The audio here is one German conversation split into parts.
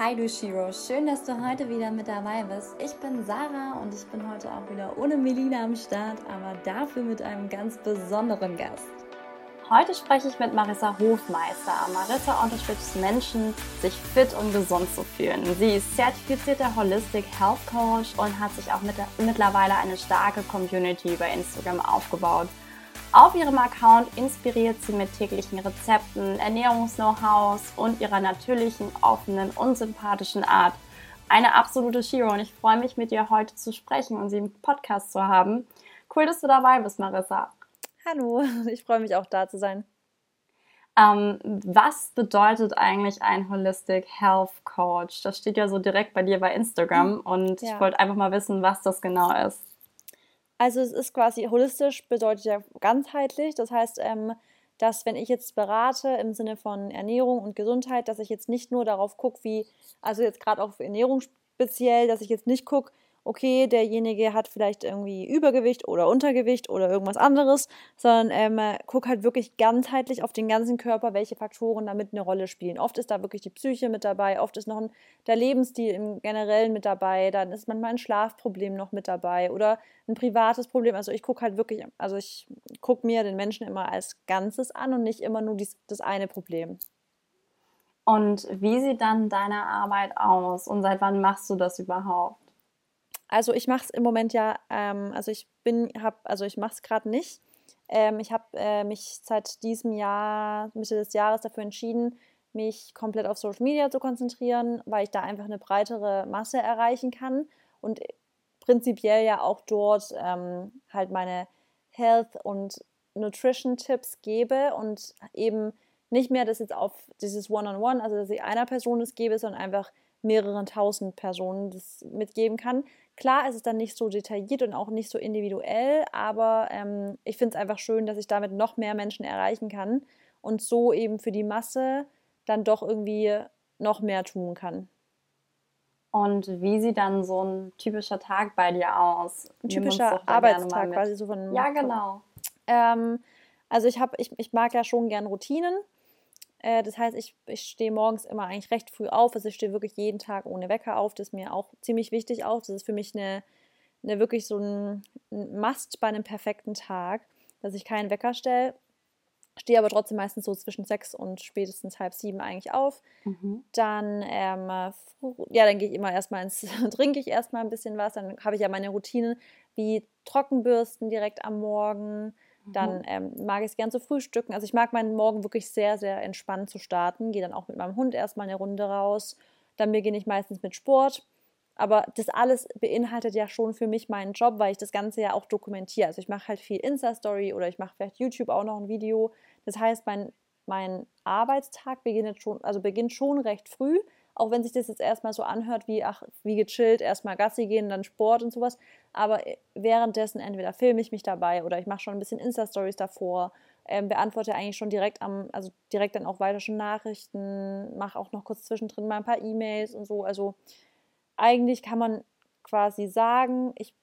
Hi du Shiro, schön, dass du heute wieder mit dabei bist. Ich bin Sarah und ich bin heute auch wieder ohne Melina am Start, aber dafür mit einem ganz besonderen Gast. Heute spreche ich mit Marissa Hofmeister. Marissa unterstützt Menschen, sich fit und gesund zu fühlen. Sie ist zertifizierter Holistic Health Coach und hat sich auch mit, mittlerweile eine starke Community bei Instagram aufgebaut. Auf ihrem Account inspiriert sie mit täglichen Rezepten, Ernährungs-Know-hows und ihrer natürlichen, offenen und sympathischen Art. Eine absolute Shiro und ich freue mich, mit dir heute zu sprechen und sie im Podcast zu haben. Cool, dass du dabei bist, Marissa. Hallo, ich freue mich auch da zu sein. Ähm, was bedeutet eigentlich ein Holistic Health Coach? Das steht ja so direkt bei dir bei Instagram hm, und ja. ich wollte einfach mal wissen, was das genau ist. Also es ist quasi holistisch, bedeutet ja ganzheitlich. Das heißt, ähm, dass wenn ich jetzt berate im Sinne von Ernährung und Gesundheit, dass ich jetzt nicht nur darauf gucke, wie, also jetzt gerade auch für Ernährung speziell, dass ich jetzt nicht gucke, okay, derjenige hat vielleicht irgendwie Übergewicht oder Untergewicht oder irgendwas anderes, sondern ähm, guck halt wirklich ganzheitlich auf den ganzen Körper, welche Faktoren damit eine Rolle spielen. Oft ist da wirklich die Psyche mit dabei, oft ist noch ein, der Lebensstil im Generellen mit dabei, dann ist manchmal ein Schlafproblem noch mit dabei oder ein privates Problem. Also ich gucke halt wirklich, also ich gucke mir den Menschen immer als Ganzes an und nicht immer nur dies, das eine Problem. Und wie sieht dann deine Arbeit aus und seit wann machst du das überhaupt? Also ich mache es im Moment ja, ähm, also ich bin, hab, also ich mache es gerade nicht. Ähm, ich habe äh, mich seit diesem Jahr, Mitte des Jahres dafür entschieden, mich komplett auf Social Media zu konzentrieren, weil ich da einfach eine breitere Masse erreichen kann und prinzipiell ja auch dort ähm, halt meine Health- und Nutrition-Tipps gebe und eben nicht mehr das jetzt auf dieses One-on-One, -on -One, also dass ich einer Person das gebe, sondern einfach mehreren tausend Personen das mitgeben kann. Klar ist es dann nicht so detailliert und auch nicht so individuell, aber ähm, ich finde es einfach schön, dass ich damit noch mehr Menschen erreichen kann und so eben für die Masse dann doch irgendwie noch mehr tun kann. Und wie sieht dann so ein typischer Tag bei dir aus? Ein typischer Arbeitstag quasi so von. Ja, genau. Ähm, also ich habe, ich, ich mag ja schon gern Routinen. Äh, das heißt, ich, ich stehe morgens immer eigentlich recht früh auf. Also ich stehe wirklich jeden Tag ohne Wecker auf. Das ist mir auch ziemlich wichtig auch. Das ist für mich eine, eine wirklich so ein, ein Must bei einem perfekten Tag, dass ich keinen Wecker stelle. Stehe aber trotzdem meistens so zwischen sechs und spätestens halb sieben eigentlich auf. Mhm. Dann, ähm, ja, dann gehe ich immer erstmal ins, trinke ich erstmal ein bisschen was. Dann habe ich ja meine Routinen wie Trockenbürsten direkt am Morgen dann mhm. ähm, mag ich es gern zu frühstücken. Also ich mag meinen Morgen wirklich sehr, sehr entspannt zu starten. Gehe dann auch mit meinem Hund erstmal eine Runde raus. Dann beginne ich meistens mit Sport. Aber das alles beinhaltet ja schon für mich meinen Job, weil ich das Ganze ja auch dokumentiere. Also ich mache halt viel Insta-Story oder ich mache vielleicht YouTube auch noch ein Video. Das heißt, mein, mein Arbeitstag beginnt schon, also beginnt schon recht früh auch wenn sich das jetzt erstmal so anhört wie, ach, wie gechillt, erstmal Gassi gehen, dann Sport und sowas. Aber äh, währenddessen entweder filme ich mich dabei oder ich mache schon ein bisschen Insta-Stories davor, ähm, beantworte eigentlich schon direkt am, also direkt dann auch weiter schon Nachrichten, mache auch noch kurz zwischendrin mal ein paar E-Mails und so. Also eigentlich kann man quasi sagen, ich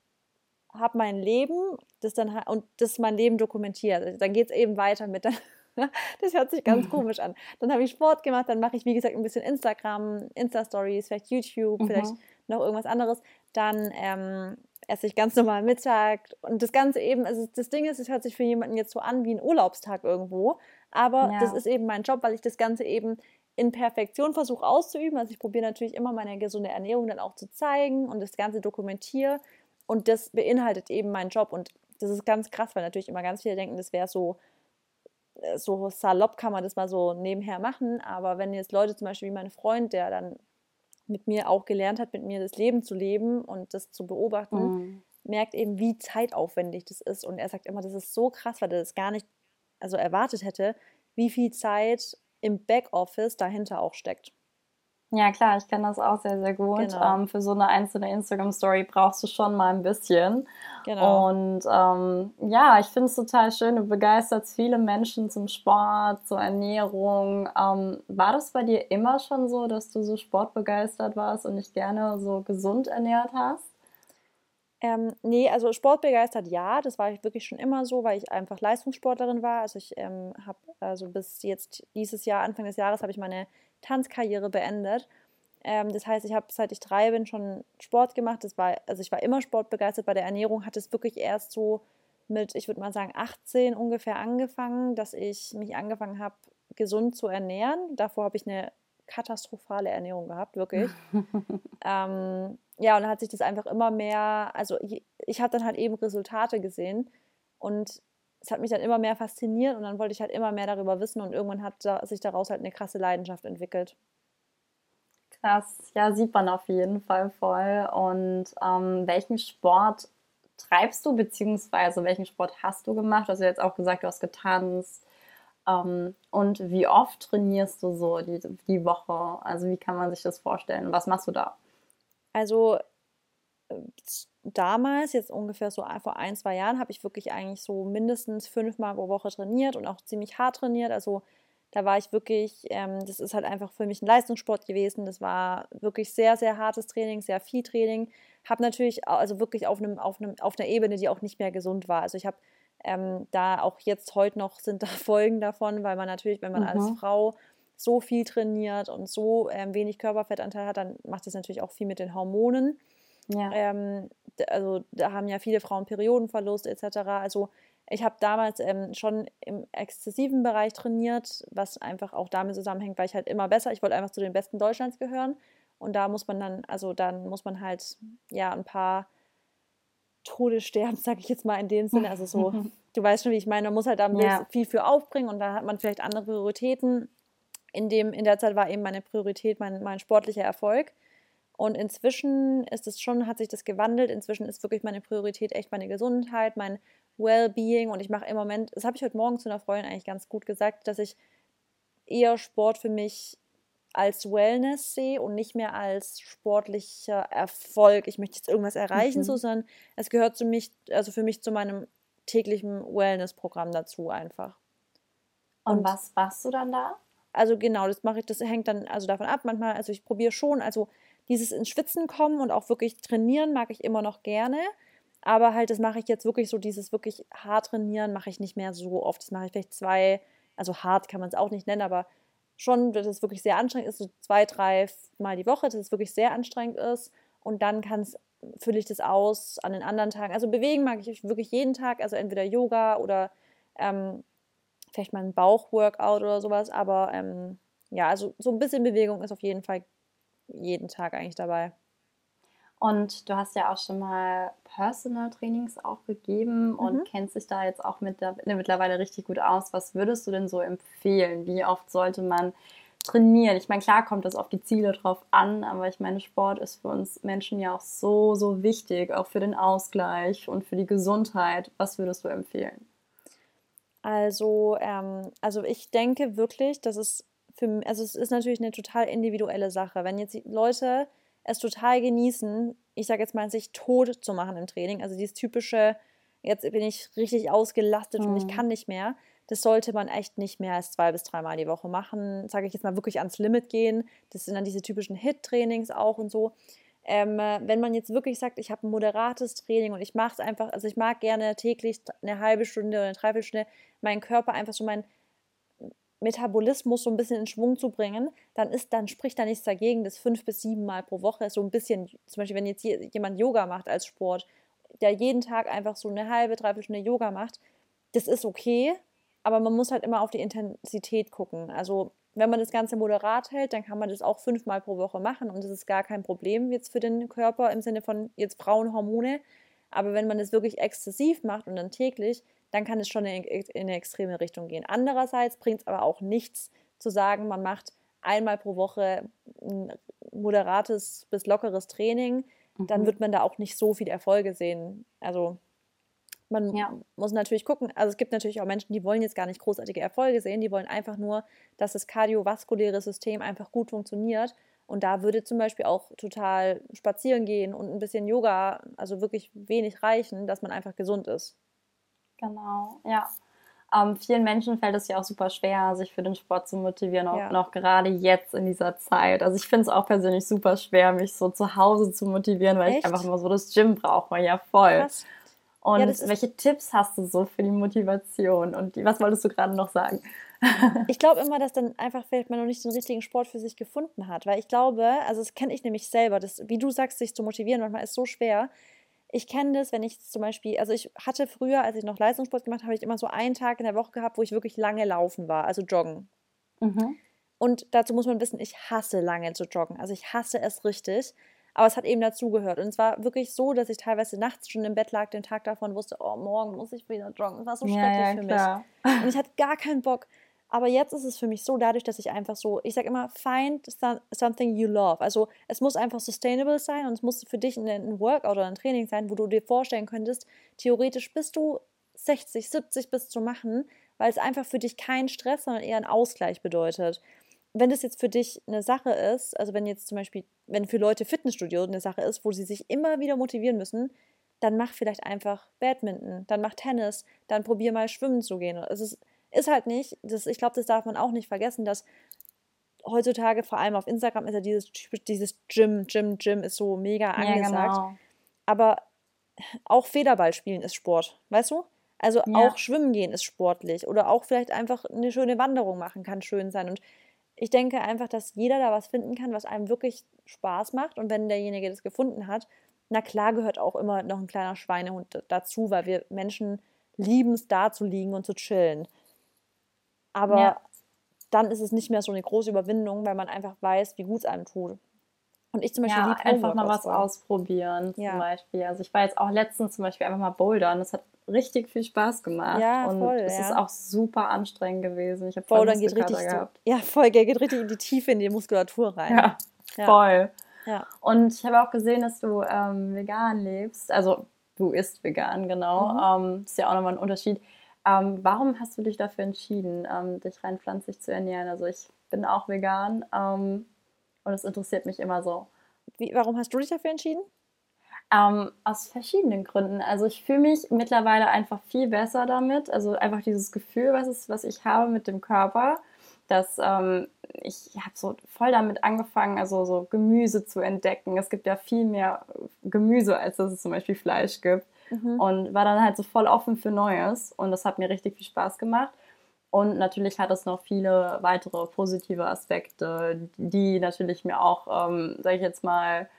habe mein Leben, das dann und das mein Leben dokumentiert. Also dann geht es eben weiter mit dann Das hört sich ganz komisch an. Dann habe ich Sport gemacht, dann mache ich, wie gesagt, ein bisschen Instagram, Insta-Stories, vielleicht YouTube, mhm. vielleicht noch irgendwas anderes. Dann ähm, esse ich ganz normal Mittag und das Ganze eben, also das Ding ist, es hört sich für jemanden jetzt so an wie ein Urlaubstag irgendwo, aber ja. das ist eben mein Job, weil ich das Ganze eben in Perfektion versuche auszuüben. Also ich probiere natürlich immer meine gesunde Ernährung dann auch zu zeigen und das Ganze dokumentiere und das beinhaltet eben meinen Job und das ist ganz krass, weil natürlich immer ganz viele denken, das wäre so so salopp kann man das mal so nebenher machen, aber wenn jetzt Leute zum Beispiel wie mein Freund, der dann mit mir auch gelernt hat, mit mir das Leben zu leben und das zu beobachten, mhm. merkt eben, wie zeitaufwendig das ist. Und er sagt immer, das ist so krass, weil er das gar nicht also erwartet hätte, wie viel Zeit im Backoffice dahinter auch steckt. Ja, klar, ich kenne das auch sehr, sehr gut. Genau. Ähm, für so eine einzelne Instagram-Story brauchst du schon mal ein bisschen. Genau. Und ähm, ja, ich finde es total schön. Du begeisterst viele Menschen zum Sport, zur Ernährung. Ähm, war das bei dir immer schon so, dass du so sportbegeistert warst und dich gerne so gesund ernährt hast? Ähm, nee, also sportbegeistert ja, das war ich wirklich schon immer so, weil ich einfach Leistungssportlerin war. Also ich ähm, habe also bis jetzt dieses Jahr, Anfang des Jahres, habe ich meine Tanzkarriere beendet. Ähm, das heißt, ich habe seit ich drei bin schon Sport gemacht. Das war, also ich war immer sportbegeistert. Bei der Ernährung hat es wirklich erst so mit, ich würde mal sagen, 18 ungefähr angefangen, dass ich mich angefangen habe, gesund zu ernähren. Davor habe ich eine katastrophale Ernährung gehabt, wirklich. ähm, ja, und dann hat sich das einfach immer mehr, also ich, ich habe dann halt eben Resultate gesehen und es hat mich dann immer mehr fasziniert und dann wollte ich halt immer mehr darüber wissen und irgendwann hat sich daraus halt eine krasse Leidenschaft entwickelt. Krass, ja, sieht man auf jeden Fall voll. Und ähm, welchen Sport treibst du, beziehungsweise welchen Sport hast du gemacht? Du hast ja jetzt auch gesagt, du hast getanzt. Ähm, und wie oft trainierst du so die, die Woche? Also wie kann man sich das vorstellen? Was machst du da? Also damals, jetzt ungefähr so vor ein, zwei Jahren, habe ich wirklich eigentlich so mindestens fünfmal pro Woche trainiert und auch ziemlich hart trainiert. Also da war ich wirklich, ähm, das ist halt einfach für mich ein Leistungssport gewesen. Das war wirklich sehr, sehr hartes Training, sehr viel Training. Habe natürlich also wirklich auf, einem, auf, einem, auf einer Ebene, die auch nicht mehr gesund war. Also ich habe ähm, da auch jetzt heute noch sind da Folgen davon, weil man natürlich, wenn man mhm. als Frau so viel trainiert und so ähm, wenig Körperfettanteil hat, dann macht das natürlich auch viel mit den Hormonen. Ja. Ähm, also da haben ja viele Frauen Periodenverlust etc. Also ich habe damals ähm, schon im exzessiven Bereich trainiert, was einfach auch damit zusammenhängt, weil ich halt immer besser, ich wollte einfach zu den Besten Deutschlands gehören. Und da muss man dann, also dann muss man halt ja ein paar Tode sterben, sage ich jetzt mal in dem Sinne. Also so, du weißt schon, wie ich meine, man muss halt da ja. viel für aufbringen und da hat man vielleicht andere Prioritäten. In, dem, in der Zeit war eben meine Priorität mein, mein sportlicher Erfolg. Und inzwischen ist es schon, hat sich das gewandelt. Inzwischen ist wirklich meine Priorität echt meine Gesundheit, mein Wellbeing. Und ich mache im Moment, das habe ich heute Morgen zu einer Freundin eigentlich ganz gut gesagt, dass ich eher Sport für mich als Wellness sehe und nicht mehr als sportlicher Erfolg. Ich möchte jetzt irgendwas erreichen, mhm. so, sondern es gehört zu mich, also für mich zu meinem täglichen Wellness-Programm dazu einfach. Und, und was machst du dann da? Also genau, das mache ich, das hängt dann also davon ab. Manchmal, also ich probiere schon, also dieses ins Schwitzen kommen und auch wirklich trainieren mag ich immer noch gerne. Aber halt, das mache ich jetzt wirklich so, dieses wirklich hart trainieren mache ich nicht mehr so oft. Das mache ich vielleicht zwei, also hart kann man es auch nicht nennen, aber schon, dass es wirklich sehr anstrengend ist, so zwei, drei Mal die Woche, dass es wirklich sehr anstrengend ist. Und dann kann es, fülle ich das aus an den anderen Tagen. Also bewegen mag ich wirklich jeden Tag, also entweder Yoga oder ähm, vielleicht mal ein Bauchworkout oder sowas. Aber ähm, ja, also so ein bisschen Bewegung ist auf jeden Fall jeden Tag eigentlich dabei. Und du hast ja auch schon mal Personal Trainings auch gegeben mhm. und kennst dich da jetzt auch mit der, mittlerweile richtig gut aus. Was würdest du denn so empfehlen? Wie oft sollte man trainieren? Ich meine, klar kommt das auf die Ziele drauf an, aber ich meine, Sport ist für uns Menschen ja auch so, so wichtig, auch für den Ausgleich und für die Gesundheit. Was würdest du empfehlen? Also, ähm, also ich denke wirklich, dass es für, also es ist natürlich eine total individuelle Sache. Wenn jetzt Leute es total genießen, ich sage jetzt mal, sich tot zu machen im Training, also dieses typische, jetzt bin ich richtig ausgelastet mhm. und ich mhm. kann nicht mehr, das sollte man echt nicht mehr als zwei bis dreimal die Woche machen. Sage ich jetzt mal wirklich ans Limit gehen. Das sind dann diese typischen Hit-Trainings auch und so. Ähm, wenn man jetzt wirklich sagt, ich habe ein moderates Training und ich mache es einfach, also ich mag gerne täglich eine halbe Stunde oder eine Dreiviertelstunde meinen Körper einfach so mein Metabolismus so ein bisschen in Schwung zu bringen, dann ist, dann spricht da nichts dagegen, das fünf bis sieben Mal pro Woche so ein bisschen, zum Beispiel, wenn jetzt jemand Yoga macht als Sport, der jeden Tag einfach so eine halbe, dreiviertel Stunde Yoga macht, das ist okay, aber man muss halt immer auf die Intensität gucken. Also wenn man das Ganze moderat hält, dann kann man das auch fünfmal pro Woche machen und das ist gar kein Problem jetzt für den Körper im Sinne von jetzt Frauenhormone. Aber wenn man das wirklich exzessiv macht und dann täglich, dann kann es schon in, eine extreme Richtung gehen. Andererseits bringt es aber auch nichts zu sagen, man macht einmal pro Woche ein moderates bis lockeres Training, mhm. dann wird man da auch nicht so viele Erfolge sehen. Also man ja. muss natürlich gucken, also es gibt natürlich auch Menschen, die wollen jetzt gar nicht großartige Erfolge sehen, die wollen einfach nur, dass das kardiovaskuläre System einfach gut funktioniert Und da würde zum Beispiel auch total spazieren gehen und ein bisschen Yoga, also wirklich wenig reichen, dass man einfach gesund ist. Genau, ja. Ähm, vielen Menschen fällt es ja auch super schwer, sich für den Sport zu motivieren, auch ja. noch gerade jetzt in dieser Zeit. Also ich finde es auch persönlich super schwer, mich so zu Hause zu motivieren, weil Echt? ich einfach immer so das Gym brauche, ja voll. Krass. Und ja, welche Tipps hast du so für die Motivation? Und die, was wolltest du gerade noch sagen? ich glaube immer, dass dann einfach vielleicht man noch nicht den richtigen Sport für sich gefunden hat. Weil ich glaube, also das kenne ich nämlich selber, das, wie du sagst, sich zu motivieren, manchmal ist so schwer. Ich kenne das, wenn ich zum Beispiel, also ich hatte früher, als ich noch Leistungssport gemacht habe, habe ich immer so einen Tag in der Woche gehabt, wo ich wirklich lange laufen war, also joggen. Mhm. Und dazu muss man wissen, ich hasse lange zu joggen. Also ich hasse es richtig. Aber es hat eben dazugehört. Und es war wirklich so, dass ich teilweise nachts schon im Bett lag, den Tag davon wusste, oh, morgen muss ich wieder joggen. Das war so schrecklich ja, für mich. Und ich hatte gar keinen Bock. Aber jetzt ist es für mich so, dadurch, dass ich einfach so, ich sage immer, find something you love. Also es muss einfach sustainable sein und es muss für dich ein Workout oder ein Training sein, wo du dir vorstellen könntest, theoretisch bist du 60, 70 bist zu machen, weil es einfach für dich kein Stress, sondern eher ein Ausgleich bedeutet wenn das jetzt für dich eine Sache ist, also wenn jetzt zum Beispiel, wenn für Leute Fitnessstudio eine Sache ist, wo sie sich immer wieder motivieren müssen, dann mach vielleicht einfach Badminton, dann mach Tennis, dann probier mal schwimmen zu gehen. Es ist, ist halt nicht, das, ich glaube, das darf man auch nicht vergessen, dass heutzutage, vor allem auf Instagram, ist ja dieses, dieses Gym, Gym, Gym ist so mega angesagt. Ja, genau. Aber auch Federball spielen ist Sport, weißt du? Also ja. auch schwimmen gehen ist sportlich oder auch vielleicht einfach eine schöne Wanderung machen kann schön sein. Und ich denke einfach, dass jeder da was finden kann, was einem wirklich Spaß macht. Und wenn derjenige das gefunden hat, na klar gehört auch immer noch ein kleiner Schweinehund dazu, weil wir Menschen lieben es, da zu liegen und zu chillen. Aber ja. dann ist es nicht mehr so eine große Überwindung, weil man einfach weiß, wie gut es einem tut. Und ich zum Beispiel ja, einfach mal was ausprobieren, zum ja. Beispiel. Also ich war jetzt auch letztens zum Beispiel einfach mal bouldern. Das hat richtig viel Spaß gemacht. Ja, und voll, es ja. ist auch super anstrengend gewesen. Ich habe voll geht richtig gehabt. So, ja, voll, geht richtig in die Tiefe in die Muskulatur rein. Ja, ja. voll. Ja. Und ich habe auch gesehen, dass du ähm, vegan lebst. Also du isst vegan, genau. Mhm. Ähm, das ist ja auch nochmal ein Unterschied. Ähm, warum hast du dich dafür entschieden, ähm, dich rein pflanzlich zu ernähren? Also ich bin auch vegan ähm, und es interessiert mich immer so. Wie, warum hast du dich dafür entschieden? Ähm, aus verschiedenen Gründen. Also ich fühle mich mittlerweile einfach viel besser damit. Also einfach dieses Gefühl, was, ist, was ich habe mit dem Körper, dass ähm, ich habe so voll damit angefangen, also so Gemüse zu entdecken. Es gibt ja viel mehr Gemüse, als dass es zum Beispiel Fleisch gibt. Mhm. Und war dann halt so voll offen für Neues. Und das hat mir richtig viel Spaß gemacht. Und natürlich hat es noch viele weitere positive Aspekte, die natürlich mir auch, ähm, sage ich jetzt mal,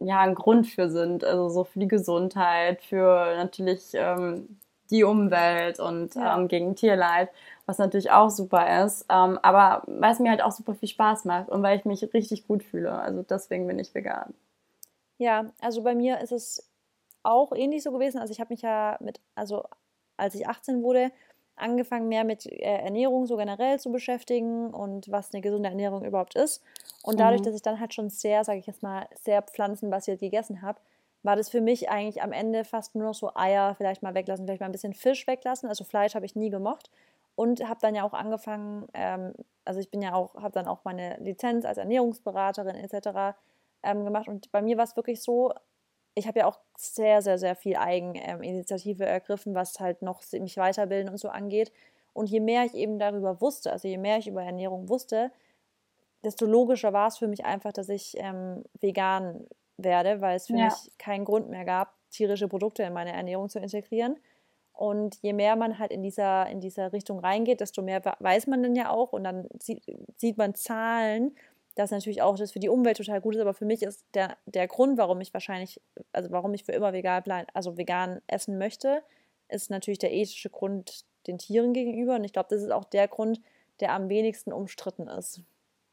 ja, ein Grund für sind. Also so für die Gesundheit, für natürlich ähm, die Umwelt und ja. ähm, gegen Tierleid, was natürlich auch super ist. Ähm, aber weil es mir halt auch super viel Spaß macht und weil ich mich richtig gut fühle. Also deswegen bin ich vegan. Ja, also bei mir ist es auch ähnlich so gewesen. Also ich habe mich ja mit, also als ich 18 wurde, angefangen mehr mit äh, Ernährung so generell zu beschäftigen und was eine gesunde Ernährung überhaupt ist. Und dadurch, mhm. dass ich dann halt schon sehr, sage ich jetzt mal, sehr pflanzenbasiert gegessen habe, war das für mich eigentlich am Ende fast nur noch so Eier vielleicht mal weglassen, vielleicht mal ein bisschen Fisch weglassen. Also Fleisch habe ich nie gemocht und habe dann ja auch angefangen, ähm, also ich bin ja auch, habe dann auch meine Lizenz als Ernährungsberaterin etc. Ähm, gemacht und bei mir war es wirklich so, ich habe ja auch sehr, sehr, sehr viel Eigeninitiative ähm, ergriffen, was halt noch mich weiterbilden und so angeht. Und je mehr ich eben darüber wusste, also je mehr ich über Ernährung wusste, desto logischer war es für mich einfach, dass ich ähm, vegan werde, weil es für ja. mich keinen Grund mehr gab, tierische Produkte in meine Ernährung zu integrieren. Und je mehr man halt in dieser, in dieser Richtung reingeht, desto mehr weiß man dann ja auch und dann sieht, sieht man Zahlen das natürlich auch das für die Umwelt total gut ist, aber für mich ist der, der Grund, warum ich wahrscheinlich, also warum ich für immer vegan bleiben, also vegan essen möchte, ist natürlich der ethische Grund den Tieren gegenüber. Und ich glaube, das ist auch der Grund, der am wenigsten umstritten ist.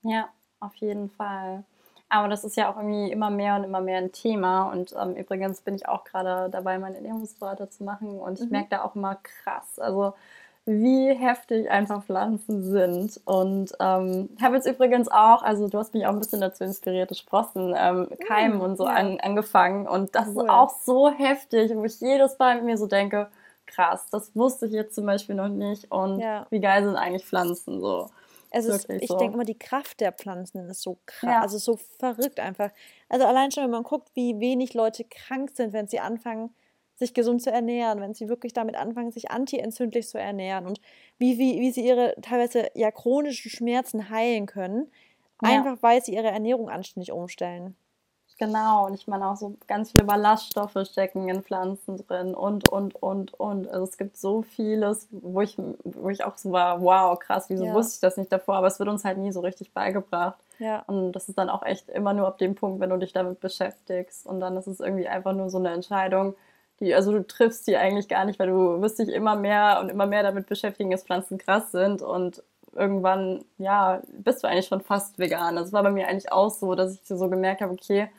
Ja, auf jeden Fall. Aber das ist ja auch irgendwie immer mehr und immer mehr ein Thema. Und ähm, übrigens bin ich auch gerade dabei, meinen Ernährungsberater zu machen. Und ich mhm. merke da auch immer krass. Also wie heftig einfach Pflanzen sind. Und ähm, ich habe jetzt übrigens auch, also du hast mich auch ein bisschen dazu inspiriert, Sprossen, ähm, Keimen mm, und so ja. an, angefangen. Und das cool. ist auch so heftig, wo ich jedes Mal mit mir so denke, krass, das wusste ich jetzt zum Beispiel noch nicht. Und ja. wie geil sind eigentlich Pflanzen so. Es ist, ich so. denke immer, die Kraft der Pflanzen ist so krass, ja. also so verrückt einfach. Also allein schon, wenn man guckt, wie wenig Leute krank sind, wenn sie anfangen, sich gesund zu ernähren, wenn sie wirklich damit anfangen, sich antientzündlich zu ernähren und wie, wie, wie sie ihre teilweise ja chronischen Schmerzen heilen können, ja. einfach weil sie ihre Ernährung anständig umstellen. Genau, und ich meine auch so ganz viele Ballaststoffe stecken in Pflanzen drin und, und, und, und. Also es gibt so vieles, wo ich, wo ich auch so war, wow, krass, wieso ja. wusste ich das nicht davor? Aber es wird uns halt nie so richtig beigebracht. Ja. Und das ist dann auch echt immer nur ab dem Punkt, wenn du dich damit beschäftigst. Und dann ist es irgendwie einfach nur so eine Entscheidung, die, also du triffst die eigentlich gar nicht, weil du wirst dich immer mehr und immer mehr damit beschäftigen, dass Pflanzen krass sind und irgendwann, ja, bist du eigentlich schon fast vegan. Das war bei mir eigentlich auch so, dass ich so gemerkt habe, okay,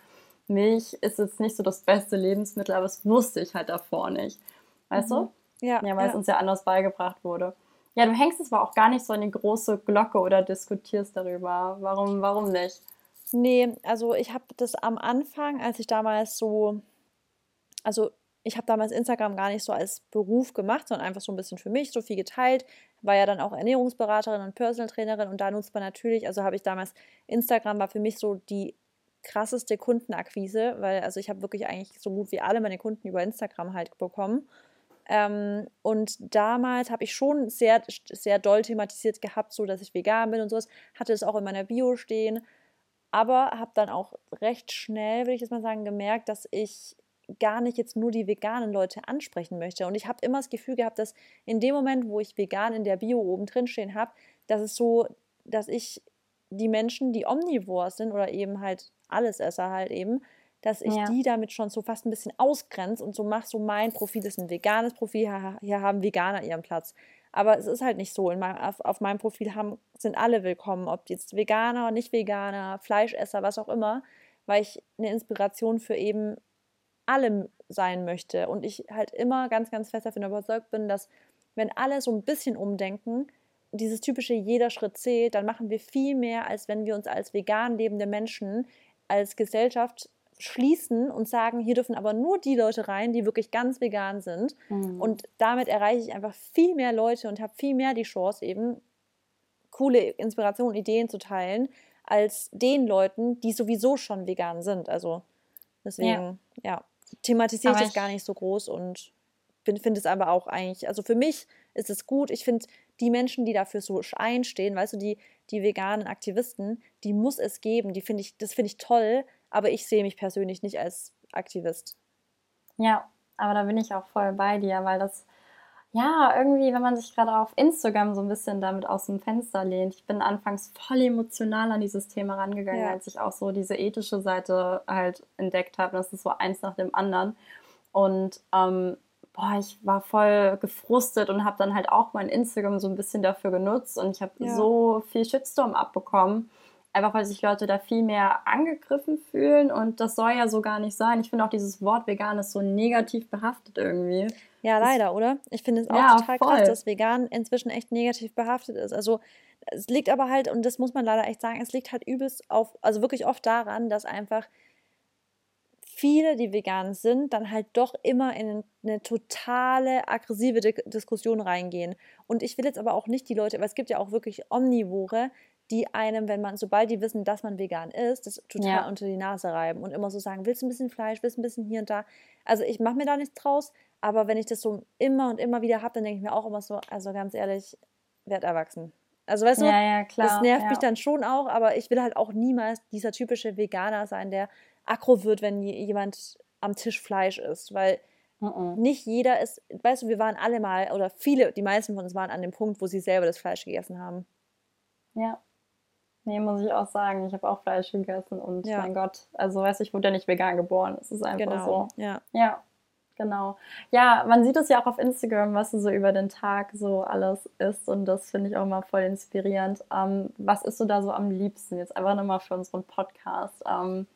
Milch ist jetzt nicht so das beste Lebensmittel, aber das wusste ich halt davor nicht. Weißt mhm. du? Ja. Ja, weil ja. es uns ja anders beigebracht wurde. Ja, du hängst es aber auch gar nicht so an die große Glocke oder diskutierst darüber. Warum, warum nicht? Nee, also ich habe das am Anfang, als ich damals so, also ich habe damals Instagram gar nicht so als Beruf gemacht, sondern einfach so ein bisschen für mich, so viel geteilt. War ja dann auch Ernährungsberaterin und Personal Trainerin und da nutzt man natürlich, also habe ich damals, Instagram war für mich so die krasseste Kundenakquise, weil also ich habe wirklich eigentlich so gut wie alle meine Kunden über Instagram halt bekommen. Ähm, und damals habe ich schon sehr, sehr doll thematisiert gehabt, so dass ich vegan bin und sowas. Hatte es auch in meiner Bio stehen. Aber habe dann auch recht schnell, würde ich jetzt mal sagen, gemerkt, dass ich gar nicht jetzt nur die veganen Leute ansprechen möchte. Und ich habe immer das Gefühl gehabt, dass in dem Moment, wo ich vegan in der Bio oben drin stehen habe, dass es so, dass ich die Menschen, die omnivores sind oder eben halt Allesesser halt eben, dass ich ja. die damit schon so fast ein bisschen ausgrenze und so mache, so mein Profil ist ein veganes Profil, hier haben Veganer ihren Platz. Aber es ist halt nicht so. Meinem, auf, auf, meinem Profil haben, sind alle willkommen, ob jetzt Veganer, nicht Veganer, Fleischesser, was auch immer, weil ich eine Inspiration für eben allem sein möchte. Und ich halt immer ganz, ganz fest davon überzeugt bin, dass wenn alle so ein bisschen umdenken, dieses typische jeder Schritt zählt, dann machen wir viel mehr, als wenn wir uns als vegan lebende Menschen, als Gesellschaft schließen und sagen, hier dürfen aber nur die Leute rein, die wirklich ganz vegan sind. Mhm. Und damit erreiche ich einfach viel mehr Leute und habe viel mehr die Chance, eben coole Inspirationen, Ideen zu teilen, als den Leuten, die sowieso schon vegan sind. Also deswegen, ja. ja thematisiere ich das gar nicht so groß und finde es aber auch eigentlich, also für mich ist es gut. Ich finde, die Menschen, die dafür so einstehen, weißt du, die, die veganen Aktivisten, die muss es geben. Die finde ich, das finde ich toll, aber ich sehe mich persönlich nicht als Aktivist. Ja, aber da bin ich auch voll bei dir, weil das ja, irgendwie, wenn man sich gerade auf Instagram so ein bisschen damit aus dem Fenster lehnt. Ich bin anfangs voll emotional an dieses Thema rangegangen, ja. als ich auch so diese ethische Seite halt entdeckt habe. Das ist so eins nach dem anderen. Und ähm, boah, ich war voll gefrustet und habe dann halt auch mein Instagram so ein bisschen dafür genutzt und ich habe ja. so viel Shitstorm abbekommen. Einfach weil sich Leute da viel mehr angegriffen fühlen und das soll ja so gar nicht sein. Ich finde auch dieses Wort vegan ist so negativ behaftet irgendwie. Ja, leider, oder? Ich finde es auch ja, total voll. krass, dass vegan inzwischen echt negativ behaftet ist. Also es liegt aber halt, und das muss man leider echt sagen, es liegt halt übelst auf, also wirklich oft daran, dass einfach viele, die vegan sind, dann halt doch immer in eine totale aggressive Diskussion reingehen. Und ich will jetzt aber auch nicht die Leute, weil es gibt ja auch wirklich Omnivore, die einem, wenn man, sobald die wissen, dass man vegan ist, das total ja. unter die Nase reiben und immer so sagen, willst du ein bisschen Fleisch, willst du ein bisschen hier und da. Also ich mache mir da nichts draus, aber wenn ich das so immer und immer wieder habe, dann denke ich mir auch immer so, also ganz ehrlich, werd erwachsen. Also weißt du, ja, ja, das nervt mich dann schon auch, aber ich will halt auch niemals dieser typische Veganer sein, der aggro wird, wenn jemand am Tisch Fleisch isst, weil -uh. nicht jeder ist, weißt du, wir waren alle mal, oder viele, die meisten von uns waren an dem Punkt, wo sie selber das Fleisch gegessen haben. Ja. Nee, muss ich auch sagen. Ich habe auch Fleisch gegessen und ja. mein Gott, also weißt du, ich wurde ja nicht vegan geboren. Es ist einfach genau. so. Ja. Ja. Genau. Ja, man sieht es ja auch auf Instagram, was du so über den Tag so alles isst und das finde ich auch mal voll inspirierend. Ähm, was isst du da so am liebsten? Jetzt einfach nochmal für unseren Podcast. Ähm,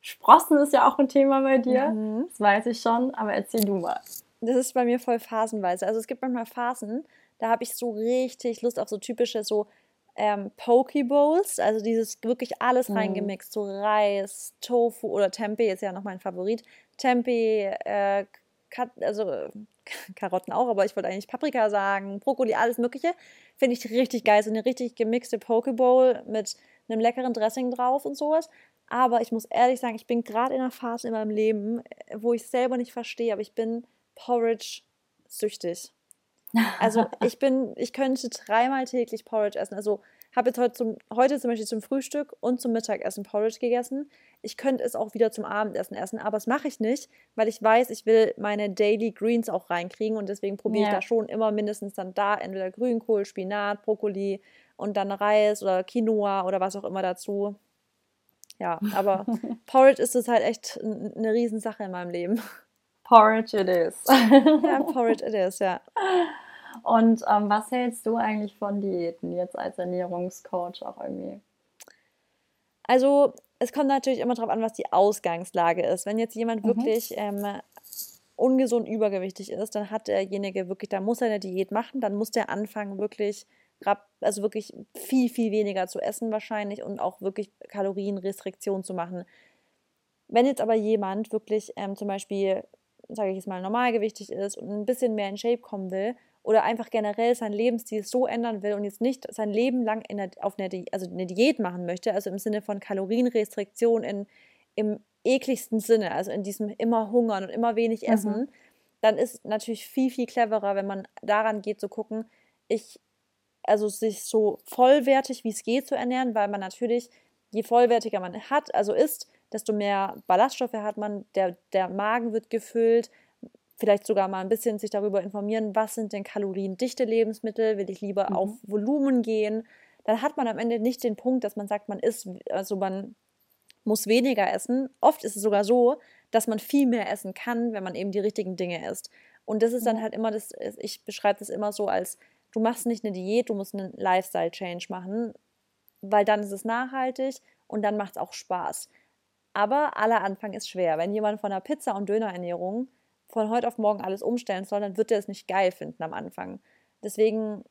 Sprossen ist ja auch ein Thema bei dir, mhm. das weiß ich schon, aber erzähl du mal. Das ist bei mir voll phasenweise. Also es gibt manchmal Phasen, da habe ich so richtig Lust auf so typische so ähm, Poke Bowls, also dieses wirklich alles mhm. reingemixt, so Reis, Tofu oder Tempeh ist ja noch mein Favorit. Tempeh, äh, also Karotten auch, aber ich wollte eigentlich Paprika sagen, Brokkoli, alles Mögliche. Finde ich richtig geil. So eine richtig gemixte Pokeball mit einem leckeren Dressing drauf und sowas. Aber ich muss ehrlich sagen, ich bin gerade in einer Phase in meinem Leben, äh, wo ich selber nicht verstehe, aber ich bin Porridge süchtig. Also ich bin, ich könnte dreimal täglich Porridge essen. Also habe jetzt heute, zum, heute zum Beispiel zum Frühstück und zum Mittagessen Porridge gegessen. Ich könnte es auch wieder zum Abendessen essen, aber das mache ich nicht, weil ich weiß, ich will meine Daily Greens auch reinkriegen und deswegen probiere ja. ich da schon immer mindestens dann da entweder Grünkohl, Spinat, Brokkoli und dann Reis oder Quinoa oder was auch immer dazu. Ja, aber Porridge ist es halt echt eine Riesensache in meinem Leben. Porridge it is. ja, Porridge it is, ja. Und ähm, was hältst du eigentlich von Diäten jetzt als Ernährungscoach auch irgendwie? Also es kommt natürlich immer darauf an, was die Ausgangslage ist. Wenn jetzt jemand mhm. wirklich ähm, ungesund übergewichtig ist, dann hat derjenige wirklich, da muss er eine Diät machen, dann muss der anfangen, wirklich, also wirklich viel, viel weniger zu essen wahrscheinlich und auch wirklich Kalorienrestriktion zu machen. Wenn jetzt aber jemand wirklich ähm, zum Beispiel, sage ich jetzt mal, normalgewichtig ist und ein bisschen mehr in Shape kommen will oder einfach generell seinen Lebensstil so ändern will und jetzt nicht sein Leben lang der, auf eine, also eine Diät machen möchte, also im Sinne von Kalorienrestriktion in, im ekligsten Sinne, also in diesem immer hungern und immer wenig mhm. essen, mhm. dann ist natürlich viel, viel cleverer, wenn man daran geht zu gucken, ich, also sich so vollwertig wie es geht zu ernähren, weil man natürlich, je vollwertiger man hat, also isst, desto mehr Ballaststoffe hat man, der, der Magen wird gefüllt, vielleicht sogar mal ein bisschen sich darüber informieren, was sind denn kaloriendichte Lebensmittel, will ich lieber mhm. auf Volumen gehen, dann hat man am Ende nicht den Punkt, dass man sagt, man isst, also man muss weniger essen. Oft ist es sogar so, dass man viel mehr essen kann, wenn man eben die richtigen Dinge isst. Und das ist dann halt immer das, ich beschreibe das immer so als, du machst nicht eine Diät, du musst einen Lifestyle-Change machen, weil dann ist es nachhaltig und dann macht es auch Spaß. Aber aller Anfang ist schwer. Wenn jemand von einer Pizza- und Dönerernährung von heute auf morgen alles umstellen soll, dann wird er es nicht geil finden am Anfang. Deswegen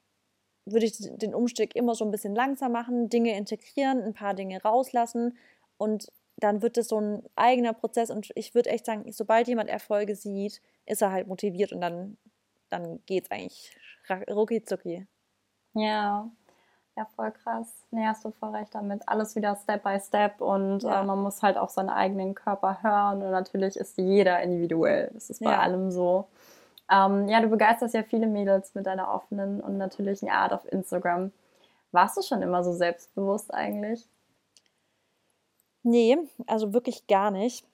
würde ich den Umstieg immer so ein bisschen langsam machen, Dinge integrieren, ein paar Dinge rauslassen und dann wird es so ein eigener Prozess und ich würde echt sagen, sobald jemand Erfolge sieht, ist er halt motiviert und dann, dann geht es eigentlich rucki zucki. Ja, ja, voll krass. Nee, hast du voll recht damit. Alles wieder Step by Step und ja. äh, man muss halt auf seinen eigenen Körper hören und natürlich ist jeder individuell. Das ist bei ja. allem so. Ähm, ja, du begeisterst ja viele Mädels mit deiner offenen und natürlichen Art auf Instagram. Warst du schon immer so selbstbewusst eigentlich? Nee, also wirklich gar nicht.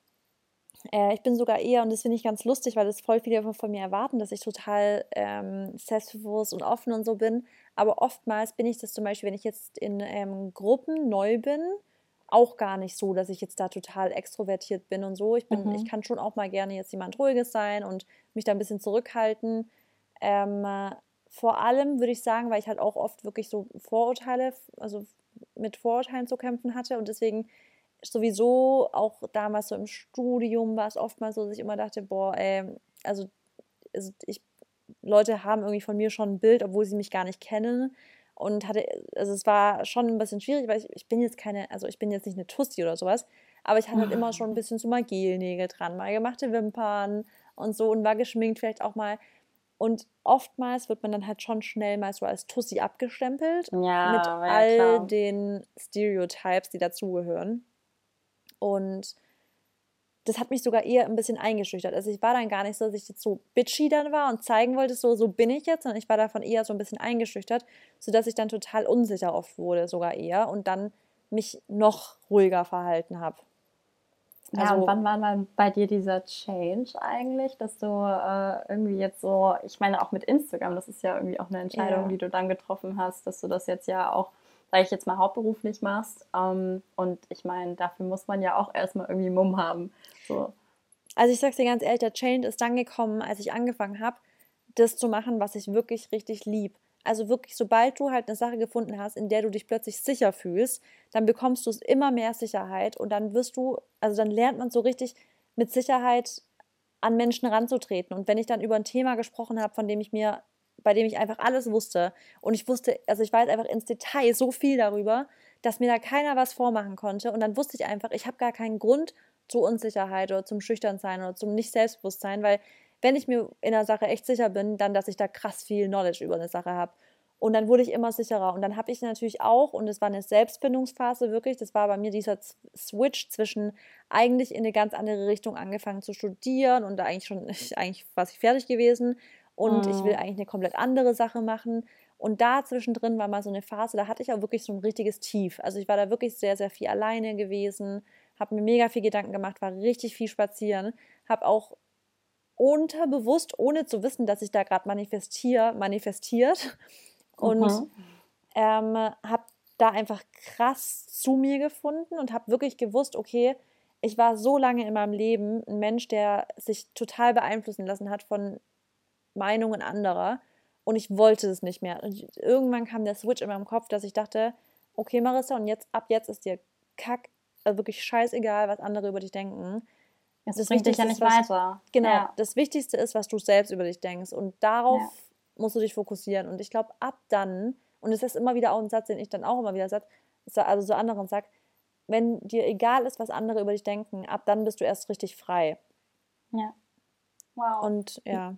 Äh, ich bin sogar eher, und das finde ich ganz lustig, weil das voll viele von mir erwarten, dass ich total ähm, selbstbewusst und offen und so bin. Aber oftmals bin ich das zum Beispiel, wenn ich jetzt in ähm, Gruppen neu bin, auch gar nicht so, dass ich jetzt da total extrovertiert bin und so. Ich bin, mhm. ich kann schon auch mal gerne jetzt jemand Ruhiges sein und mich da ein bisschen zurückhalten. Ähm, vor allem würde ich sagen, weil ich halt auch oft wirklich so Vorurteile, also mit Vorurteilen zu kämpfen hatte und deswegen sowieso auch damals so im Studium war es oftmals so, dass ich immer dachte, boah, ey, also, also ich, Leute haben irgendwie von mir schon ein Bild, obwohl sie mich gar nicht kennen. Und hatte, also es war schon ein bisschen schwierig, weil ich, ich bin jetzt keine, also ich bin jetzt nicht eine Tussi oder sowas, aber ich hatte halt immer schon ein bisschen so mal Gelnägel dran, mal gemachte Wimpern und so und war geschminkt vielleicht auch mal. Und oftmals wird man dann halt schon schnell mal so als Tussi abgestempelt ja, mit all klar. den Stereotypes, die dazugehören. Und das hat mich sogar eher ein bisschen eingeschüchtert. Also ich war dann gar nicht so, dass ich jetzt so bitchy dann war und zeigen wollte, so, so bin ich jetzt, sondern ich war davon eher so ein bisschen eingeschüchtert, sodass ich dann total unsicher oft wurde, sogar eher, und dann mich noch ruhiger verhalten habe. Also, ja, und wann war dann bei dir dieser Change eigentlich, dass du äh, irgendwie jetzt so, ich meine auch mit Instagram, das ist ja irgendwie auch eine Entscheidung, ja. die du dann getroffen hast, dass du das jetzt ja auch sage ich jetzt mal, hauptberuflich machst. Ähm, und ich meine, dafür muss man ja auch erstmal irgendwie Mumm haben. So. Also ich sag's dir ganz ehrlich, der Change ist dann gekommen, als ich angefangen habe, das zu machen, was ich wirklich richtig lieb. Also wirklich, sobald du halt eine Sache gefunden hast, in der du dich plötzlich sicher fühlst, dann bekommst du immer mehr Sicherheit und dann wirst du, also dann lernt man so richtig mit Sicherheit an Menschen ranzutreten. Und wenn ich dann über ein Thema gesprochen habe, von dem ich mir bei dem ich einfach alles wusste. Und ich wusste, also ich weiß einfach ins Detail so viel darüber, dass mir da keiner was vormachen konnte. Und dann wusste ich einfach, ich habe gar keinen Grund zur Unsicherheit oder zum Schüchternsein oder zum Nicht-Selbstbewusstsein, weil wenn ich mir in einer Sache echt sicher bin, dann, dass ich da krass viel Knowledge über eine Sache habe. Und dann wurde ich immer sicherer. Und dann habe ich natürlich auch, und es war eine Selbstfindungsphase wirklich, das war bei mir dieser Switch zwischen eigentlich in eine ganz andere Richtung angefangen zu studieren und eigentlich schon, eigentlich fast fertig gewesen und mhm. ich will mhm. eigentlich eine komplett andere Sache machen. Und da zwischendrin war mal so eine Phase, da hatte ich auch wirklich so ein richtiges Tief. Also ich war da wirklich sehr, sehr viel alleine gewesen, habe mir mega viel Gedanken gemacht, war richtig viel spazieren, habe auch unterbewusst, ohne zu wissen, dass ich da gerade manifestiere, manifestiert und mhm. ähm, habe da einfach krass zu mir gefunden und habe wirklich gewusst, okay, ich war so lange in meinem Leben ein Mensch, der sich total beeinflussen lassen hat von Meinungen anderer und ich wollte es nicht mehr. Und irgendwann kam der Switch in meinem Kopf, dass ich dachte, okay Marissa, und jetzt ab jetzt ist dir kack, also wirklich scheißegal, was andere über dich denken. Das, das bringt dich ja nicht was, weiter. Genau, ja. das Wichtigste ist, was du selbst über dich denkst und darauf ja musst du dich fokussieren. Und ich glaube, ab dann, und es ist immer wieder auch ein Satz, den ich dann auch immer wieder sage, also so anderen sage, wenn dir egal ist, was andere über dich denken, ab dann bist du erst richtig frei. Ja. Wow. Und ja.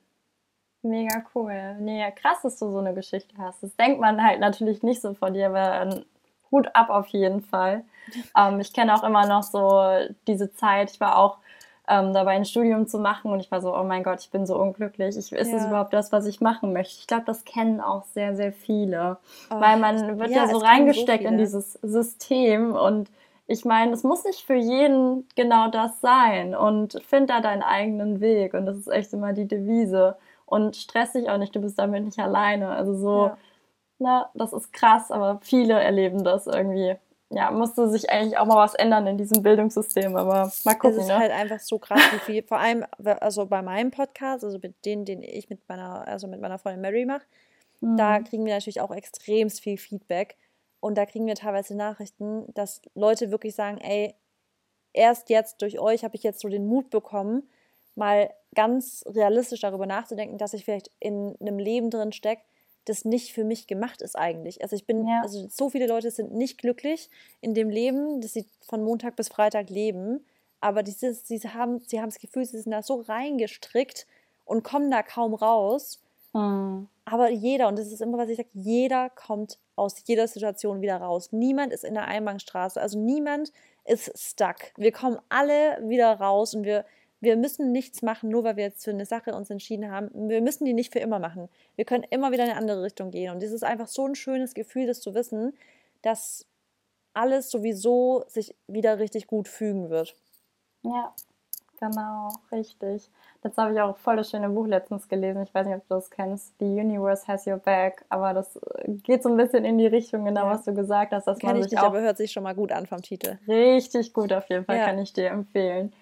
Mega cool. Nee, krass, dass du so eine Geschichte hast. Das denkt man halt natürlich nicht so von dir, aber ähm, Hut ab auf jeden Fall. Ähm, ich kenne auch immer noch so diese Zeit, ich war auch ähm, dabei ein Studium zu machen und ich war so, oh mein Gott, ich bin so unglücklich. Ich, ist ja. das überhaupt das, was ich machen möchte? Ich glaube, das kennen auch sehr, sehr viele, oh, weil man wird ja, ja so reingesteckt so in dieses System und ich meine, es muss nicht für jeden genau das sein und find da deinen eigenen Weg und das ist echt immer die Devise und stress dich auch nicht, du bist damit nicht alleine. Also so, ja. na, das ist krass, aber viele erleben das irgendwie ja, musste sich eigentlich auch mal was ändern in diesem Bildungssystem, aber mal gucken. Es ist ne? halt einfach so krass, wie viel, vor allem, also bei meinem Podcast, also mit denen, den ich mit meiner, also mit meiner Freundin Mary mache, mhm. da kriegen wir natürlich auch extremst viel Feedback und da kriegen wir teilweise Nachrichten, dass Leute wirklich sagen, ey, erst jetzt durch euch habe ich jetzt so den Mut bekommen, mal ganz realistisch darüber nachzudenken, dass ich vielleicht in einem Leben drin stecke, das nicht für mich gemacht ist eigentlich. Also ich bin, ja. also so viele Leute sind nicht glücklich in dem Leben, das sie von Montag bis Freitag leben, aber dieses, sie haben, sie haben das Gefühl, sie sind da so reingestrickt und kommen da kaum raus. Mhm. Aber jeder, und das ist immer, was ich sage, jeder kommt aus jeder Situation wieder raus. Niemand ist in der Einbahnstraße, also niemand ist stuck. Wir kommen alle wieder raus und wir, wir müssen nichts machen, nur weil wir jetzt für eine Sache uns entschieden haben. Wir müssen die nicht für immer machen. Wir können immer wieder in eine andere Richtung gehen. Und es ist einfach so ein schönes Gefühl, das zu wissen, dass alles sowieso sich wieder richtig gut fügen wird. Ja, genau, richtig. Jetzt habe ich auch voll das schöne Buch letztens gelesen. Ich weiß nicht, ob du das kennst. The Universe Has Your Back. Aber das geht so ein bisschen in die Richtung, genau ja. was du gesagt hast. Dass kann man ich sich nicht, auch aber hört sich schon mal gut an vom Titel. Richtig gut auf jeden Fall, ja. kann ich dir empfehlen.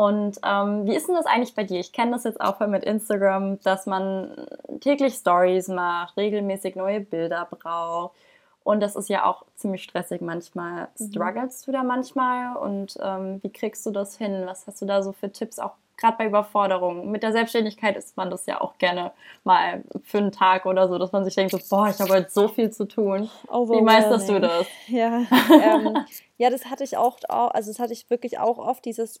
Und ähm, wie ist denn das eigentlich bei dir? Ich kenne das jetzt auch mit Instagram, dass man täglich Stories macht, regelmäßig neue Bilder braucht. Und das ist ja auch ziemlich stressig manchmal. Mhm. Struggles du da manchmal? Und ähm, wie kriegst du das hin? Was hast du da so für Tipps, auch gerade bei Überforderungen? Mit der Selbstständigkeit ist man das ja auch gerne mal für einen Tag oder so, dass man sich denkt, so, boah, ich habe heute so viel zu tun. Wie meisterst du das? Ja, ähm, ja, das hatte ich auch, also das hatte ich wirklich auch oft, dieses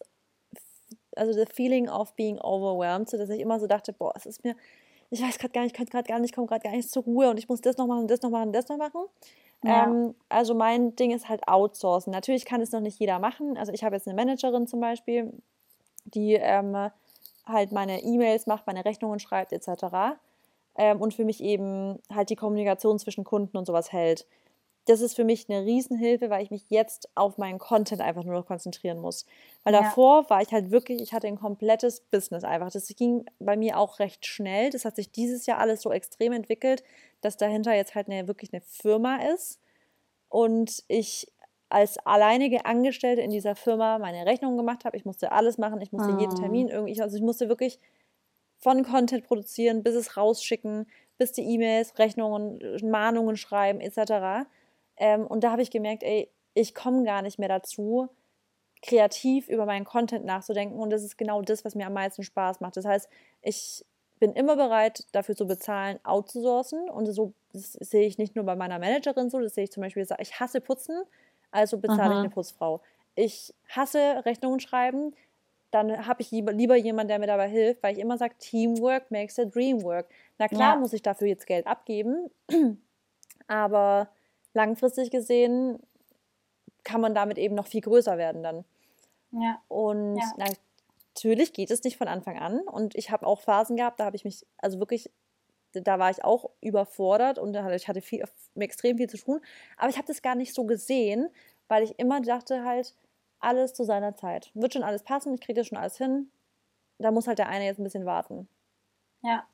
also the feeling of being overwhelmed, so dass ich immer so dachte, boah, es ist mir, ich weiß gerade gar nicht, ich kann gerade gar nicht, komme gerade gar nicht zur Ruhe und ich muss das noch machen, das noch machen, das noch machen. Ja. Ähm, also mein Ding ist halt outsourcen. Natürlich kann es noch nicht jeder machen. Also ich habe jetzt eine Managerin zum Beispiel, die ähm, halt meine E-Mails macht, meine Rechnungen schreibt etc. Ähm, und für mich eben halt die Kommunikation zwischen Kunden und sowas hält das ist für mich eine Riesenhilfe, weil ich mich jetzt auf meinen Content einfach nur noch konzentrieren muss. Weil ja. davor war ich halt wirklich, ich hatte ein komplettes Business einfach. Das ging bei mir auch recht schnell. Das hat sich dieses Jahr alles so extrem entwickelt, dass dahinter jetzt halt eine, wirklich eine Firma ist und ich als alleinige Angestellte in dieser Firma meine Rechnungen gemacht habe. Ich musste alles machen, ich musste oh. jeden ah. Termin irgendwie, also ich musste wirklich von Content produzieren, bis es rausschicken, bis die E-Mails, Rechnungen, Mahnungen schreiben etc. Ähm, und da habe ich gemerkt, ey, ich komme gar nicht mehr dazu, kreativ über meinen Content nachzudenken. Und das ist genau das, was mir am meisten Spaß macht. Das heißt, ich bin immer bereit, dafür zu bezahlen, outzusourcen. Und so sehe ich nicht nur bei meiner Managerin so, das sehe ich zum Beispiel, ich hasse Putzen, also bezahle Aha. ich eine Putzfrau. Ich hasse Rechnungen schreiben, dann habe ich lieber, lieber jemanden, der mir dabei hilft, weil ich immer sage, Teamwork makes a dream work. Na klar ja. muss ich dafür jetzt Geld abgeben, aber langfristig gesehen kann man damit eben noch viel größer werden dann. Ja. Und ja. natürlich geht es nicht von Anfang an. Und ich habe auch Phasen gehabt, da habe ich mich, also wirklich, da war ich auch überfordert und ich hatte viel, extrem viel zu tun. Aber ich habe das gar nicht so gesehen, weil ich immer dachte halt, alles zu seiner Zeit. Wird schon alles passen, ich kriege das schon alles hin. Da muss halt der eine jetzt ein bisschen warten. Ja.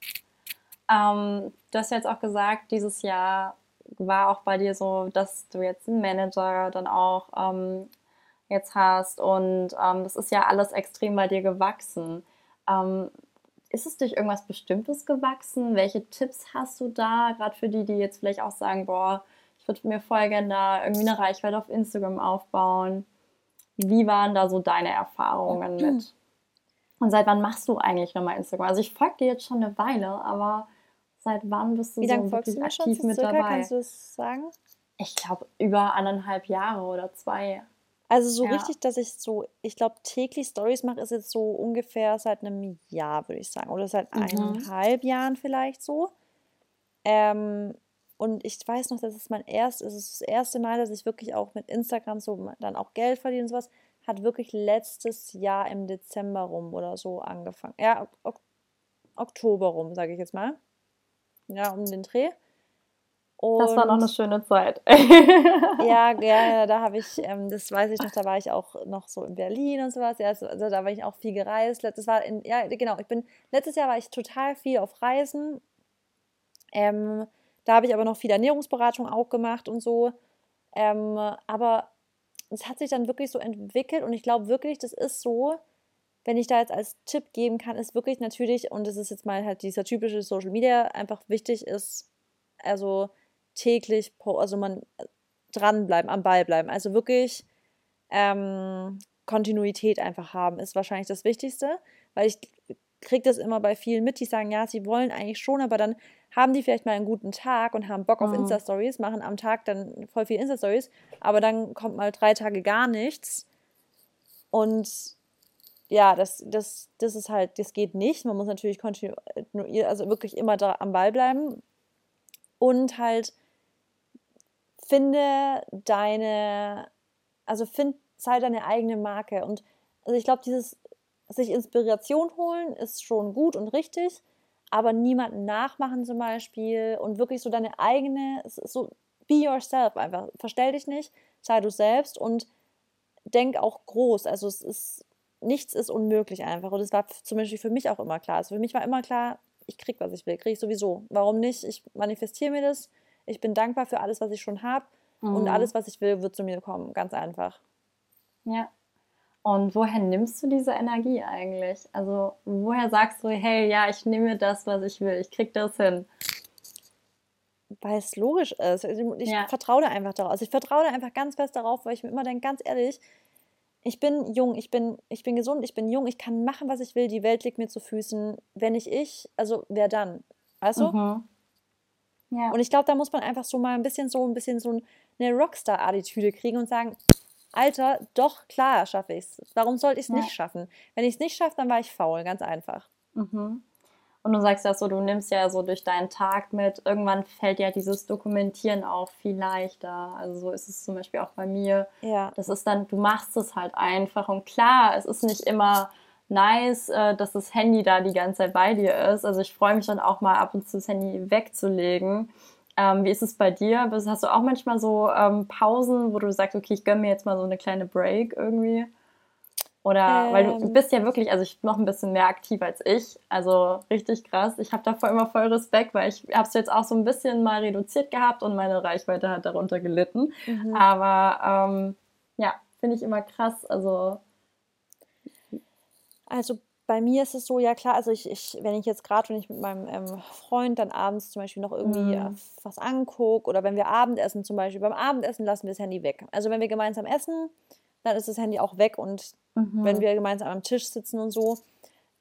Ähm, du hast jetzt auch gesagt, dieses Jahr war auch bei dir so, dass du jetzt einen Manager dann auch ähm, jetzt hast und ähm, das ist ja alles extrem bei dir gewachsen. Ähm, ist es durch irgendwas Bestimmtes gewachsen? Welche Tipps hast du da, gerade für die, die jetzt vielleicht auch sagen, boah, ich würde mir voll gerne da irgendwie eine Reichweite auf Instagram aufbauen? Wie waren da so deine Erfahrungen mit? Und seit wann machst du eigentlich nochmal Instagram? Also ich folge dir jetzt schon eine Weile, aber seit wann bist du Wie so wirklich aktiv mit circa? dabei? Kannst du das sagen? Ich glaube über anderthalb Jahre oder zwei. Also so ja. richtig, dass ich so, ich glaube, täglich Stories mache, ist jetzt so ungefähr seit einem Jahr, würde ich sagen. Oder seit mhm. eineinhalb Jahren vielleicht so. Ähm, und ich weiß noch, dass es mein erst, es ist das erste Mal, dass ich wirklich auch mit Instagram so dann auch Geld verdiene und sowas, hat wirklich letztes Jahr im Dezember rum oder so angefangen. Ja, ok Oktober rum, sage ich jetzt mal. Ja, um den Dreh. Und das war noch eine schöne Zeit. ja, ja, da habe ich, ähm, das weiß ich noch, da war ich auch noch so in Berlin und sowas. Ja, also, da war ich auch viel gereist. Das war in, ja, genau, ich bin, letztes Jahr war ich total viel auf Reisen. Ähm, da habe ich aber noch viel Ernährungsberatung auch gemacht und so. Ähm, aber es hat sich dann wirklich so entwickelt und ich glaube wirklich, das ist so, wenn ich da jetzt als Tipp geben kann, ist wirklich natürlich, und das ist jetzt mal halt dieser typische Social Media, einfach wichtig ist, also täglich, also man dranbleiben, am Ball bleiben. Also wirklich ähm, Kontinuität einfach haben, ist wahrscheinlich das Wichtigste, weil ich kriege das immer bei vielen mit, die sagen, ja, sie wollen eigentlich schon, aber dann haben die vielleicht mal einen guten Tag und haben Bock auf mhm. Insta-Stories, machen am Tag dann voll viel Insta-Stories, aber dann kommt mal drei Tage gar nichts. Und ja, das, das, das ist halt, das geht nicht. Man muss natürlich kontinuierlich, also wirklich immer da am Ball bleiben. Und halt finde deine, also find, sei deine eigene Marke. Und also ich glaube, dieses sich Inspiration holen ist schon gut und richtig, aber niemanden nachmachen zum Beispiel und wirklich so deine eigene, so be yourself einfach. Verstell dich nicht, sei du selbst und denk auch groß. Also es ist, nichts ist unmöglich einfach. Und das war zum Beispiel für mich auch immer klar. Also für mich war immer klar, ich krieg, was ich will, kriege ich sowieso. Warum nicht? Ich manifestiere mir das. Ich bin dankbar für alles, was ich schon habe. Mhm. Und alles, was ich will, wird zu mir kommen. Ganz einfach. Ja, und woher nimmst du diese Energie eigentlich? Also woher sagst du, hey, ja, ich nehme das, was ich will, ich krieg das hin? Weil es logisch ist. Also, ich ja. vertraue da einfach darauf. Also ich vertraue da einfach ganz fest darauf, weil ich mir immer denke, ganz ehrlich, ich bin jung, ich bin, ich bin gesund, ich bin jung, ich kann machen, was ich will, die Welt liegt mir zu Füßen. Wenn nicht ich, also wer dann? Weißt du? Mhm. Ja. Und ich glaube, da muss man einfach so mal ein bisschen so ein bisschen so eine Rockstar-Attitüde kriegen und sagen, Alter, doch, klar schaffe ich es. Warum sollte ich es ja. nicht schaffen? Wenn ich es nicht schaffe, dann war ich faul, ganz einfach. Mhm. Und du sagst ja so, du nimmst ja so durch deinen Tag mit, irgendwann fällt ja dieses Dokumentieren auch viel leichter. Also so ist es zum Beispiel auch bei mir. Ja. Das ist dann, du machst es halt einfach. Und klar, es ist nicht immer nice, äh, dass das Handy da die ganze Zeit bei dir ist. Also ich freue mich dann auch mal ab und zu das Handy wegzulegen ähm, wie ist es bei dir? Hast du auch manchmal so ähm, Pausen, wo du sagst, okay, ich gönne mir jetzt mal so eine kleine Break irgendwie? Oder, ähm, weil du ähm. bist ja wirklich, also ich bin noch ein bisschen mehr aktiv als ich, also richtig krass. Ich habe davor immer voll Respekt, weil ich habe es jetzt auch so ein bisschen mal reduziert gehabt und meine Reichweite hat darunter gelitten. Mhm. Aber ähm, ja, finde ich immer krass. Also also bei mir ist es so, ja klar, also ich, ich wenn ich jetzt gerade, wenn ich mit meinem ähm, Freund dann abends zum Beispiel noch irgendwie mhm. was angucke oder wenn wir Abendessen zum Beispiel, beim Abendessen lassen wir das Handy weg. Also wenn wir gemeinsam essen, dann ist das Handy auch weg und mhm. wenn wir gemeinsam am Tisch sitzen und so.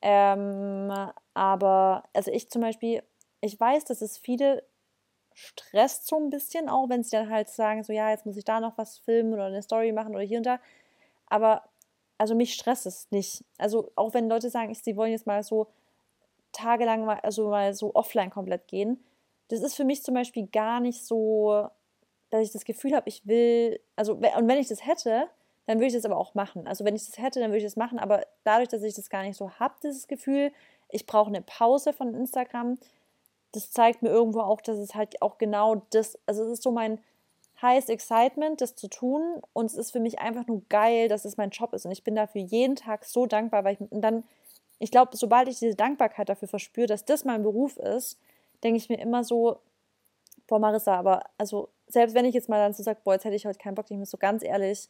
Ähm, aber, also ich zum Beispiel, ich weiß, dass es viele stresst so ein bisschen auch, wenn sie dann halt sagen, so ja, jetzt muss ich da noch was filmen oder eine Story machen oder hier und da. Aber also mich stresst es nicht. Also auch wenn Leute sagen, sie wollen jetzt mal so tagelang mal, also mal so offline komplett gehen, das ist für mich zum Beispiel gar nicht so, dass ich das Gefühl habe, ich will, also und wenn ich das hätte, dann würde ich das aber auch machen. Also wenn ich das hätte, dann würde ich das machen, aber dadurch, dass ich das gar nicht so habe, dieses Gefühl, ich brauche eine Pause von Instagram, das zeigt mir irgendwo auch, dass es halt auch genau das, also es ist so mein heißt Excitement, das zu tun. Und es ist für mich einfach nur geil, dass es mein Job ist. Und ich bin dafür jeden Tag so dankbar, weil ich dann, ich glaube, sobald ich diese Dankbarkeit dafür verspüre, dass das mein Beruf ist, denke ich mir immer so, boah, Marissa, aber also selbst wenn ich jetzt mal dann so sage, boah, jetzt hätte ich heute keinen Bock, ich muss so ganz ehrlich,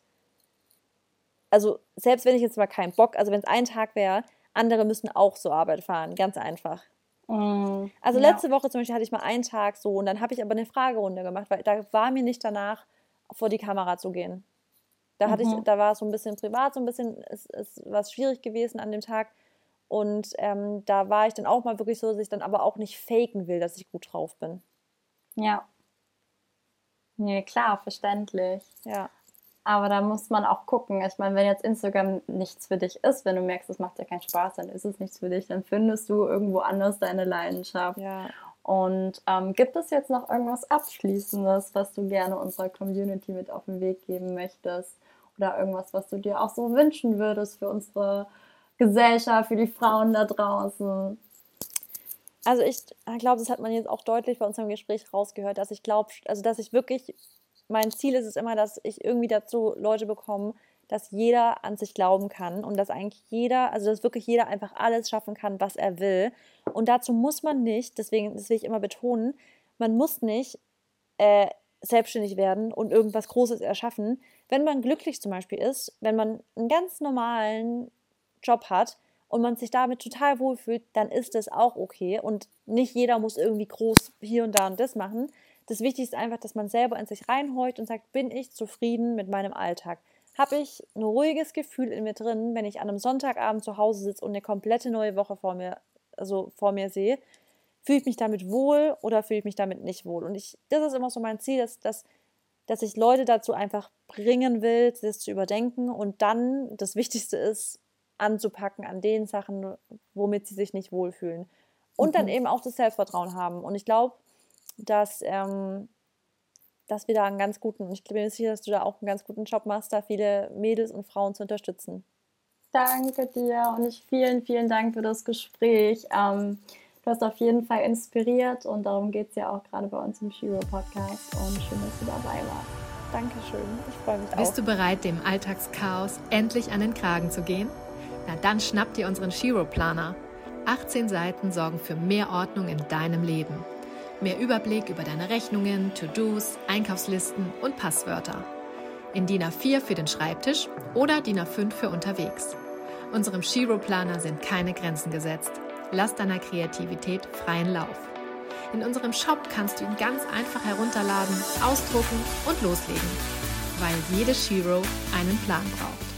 also selbst wenn ich jetzt mal keinen Bock, also wenn es ein Tag wäre, andere müssen auch zur Arbeit fahren, ganz einfach. Mm, also ja. letzte Woche zum Beispiel hatte ich mal einen Tag so und dann habe ich aber eine Fragerunde gemacht, weil da war mir nicht danach, vor die Kamera zu gehen. Da hatte mhm. ich, da war so ein bisschen privat, so ein bisschen, es, es war schwierig gewesen an dem Tag. Und ähm, da war ich dann auch mal wirklich so, dass ich dann aber auch nicht faken will, dass ich gut drauf bin. Ja. Nee, klar, verständlich. Ja. Aber da muss man auch gucken. Ich meine, wenn jetzt Instagram nichts für dich ist, wenn du merkst, es macht dir keinen Spaß, dann ist es nichts für dich, dann findest du irgendwo anders deine Leidenschaft. Ja. Und ähm, gibt es jetzt noch irgendwas Abschließendes, was du gerne unserer Community mit auf den Weg geben möchtest? Oder irgendwas, was du dir auch so wünschen würdest für unsere Gesellschaft, für die Frauen da draußen? Also ich glaube, das hat man jetzt auch deutlich bei unserem Gespräch rausgehört, dass ich glaube, also dass ich wirklich mein Ziel ist es immer, dass ich irgendwie dazu Leute bekomme, dass jeder an sich glauben kann und dass eigentlich jeder, also dass wirklich jeder einfach alles schaffen kann, was er will. Und dazu muss man nicht, deswegen, das will ich immer betonen, man muss nicht äh, selbstständig werden und irgendwas Großes erschaffen. Wenn man glücklich zum Beispiel ist, wenn man einen ganz normalen Job hat und man sich damit total wohlfühlt, dann ist das auch okay. Und nicht jeder muss irgendwie groß hier und da und das machen, das Wichtigste ist einfach, dass man selber in sich reinhorcht und sagt, bin ich zufrieden mit meinem Alltag? Habe ich ein ruhiges Gefühl in mir drin, wenn ich an einem Sonntagabend zu Hause sitze und eine komplette neue Woche vor mir, also vor mir sehe? Fühle ich mich damit wohl oder fühle ich mich damit nicht wohl? Und ich, das ist immer so mein Ziel, dass, dass, dass ich Leute dazu einfach bringen will, das zu überdenken und dann das Wichtigste ist, anzupacken an den Sachen, womit sie sich nicht wohlfühlen. Und mhm. dann eben auch das Selbstvertrauen haben. Und ich glaube, dass, ähm, dass wir da einen ganz guten, ich bin mir sicher, dass du da auch einen ganz guten Job machst, da viele Mädels und Frauen zu unterstützen. Danke dir und ich vielen, vielen Dank für das Gespräch. Ähm, du hast auf jeden Fall inspiriert und darum geht es ja auch gerade bei uns im Shiro Podcast und schön, dass du dabei warst. Dankeschön, ich freue mich auch. Bist du bereit, dem Alltagschaos endlich an den Kragen zu gehen? Na dann schnapp dir unseren Shiro Planer. 18 Seiten sorgen für mehr Ordnung in deinem Leben. Mehr Überblick über deine Rechnungen, To-Dos, Einkaufslisten und Passwörter. In DIN A4 für den Schreibtisch oder DIN A5 für unterwegs. Unserem Shiro-Planer sind keine Grenzen gesetzt. Lass deiner Kreativität freien Lauf. In unserem Shop kannst du ihn ganz einfach herunterladen, ausdrucken und loslegen, weil jede Shiro einen Plan braucht.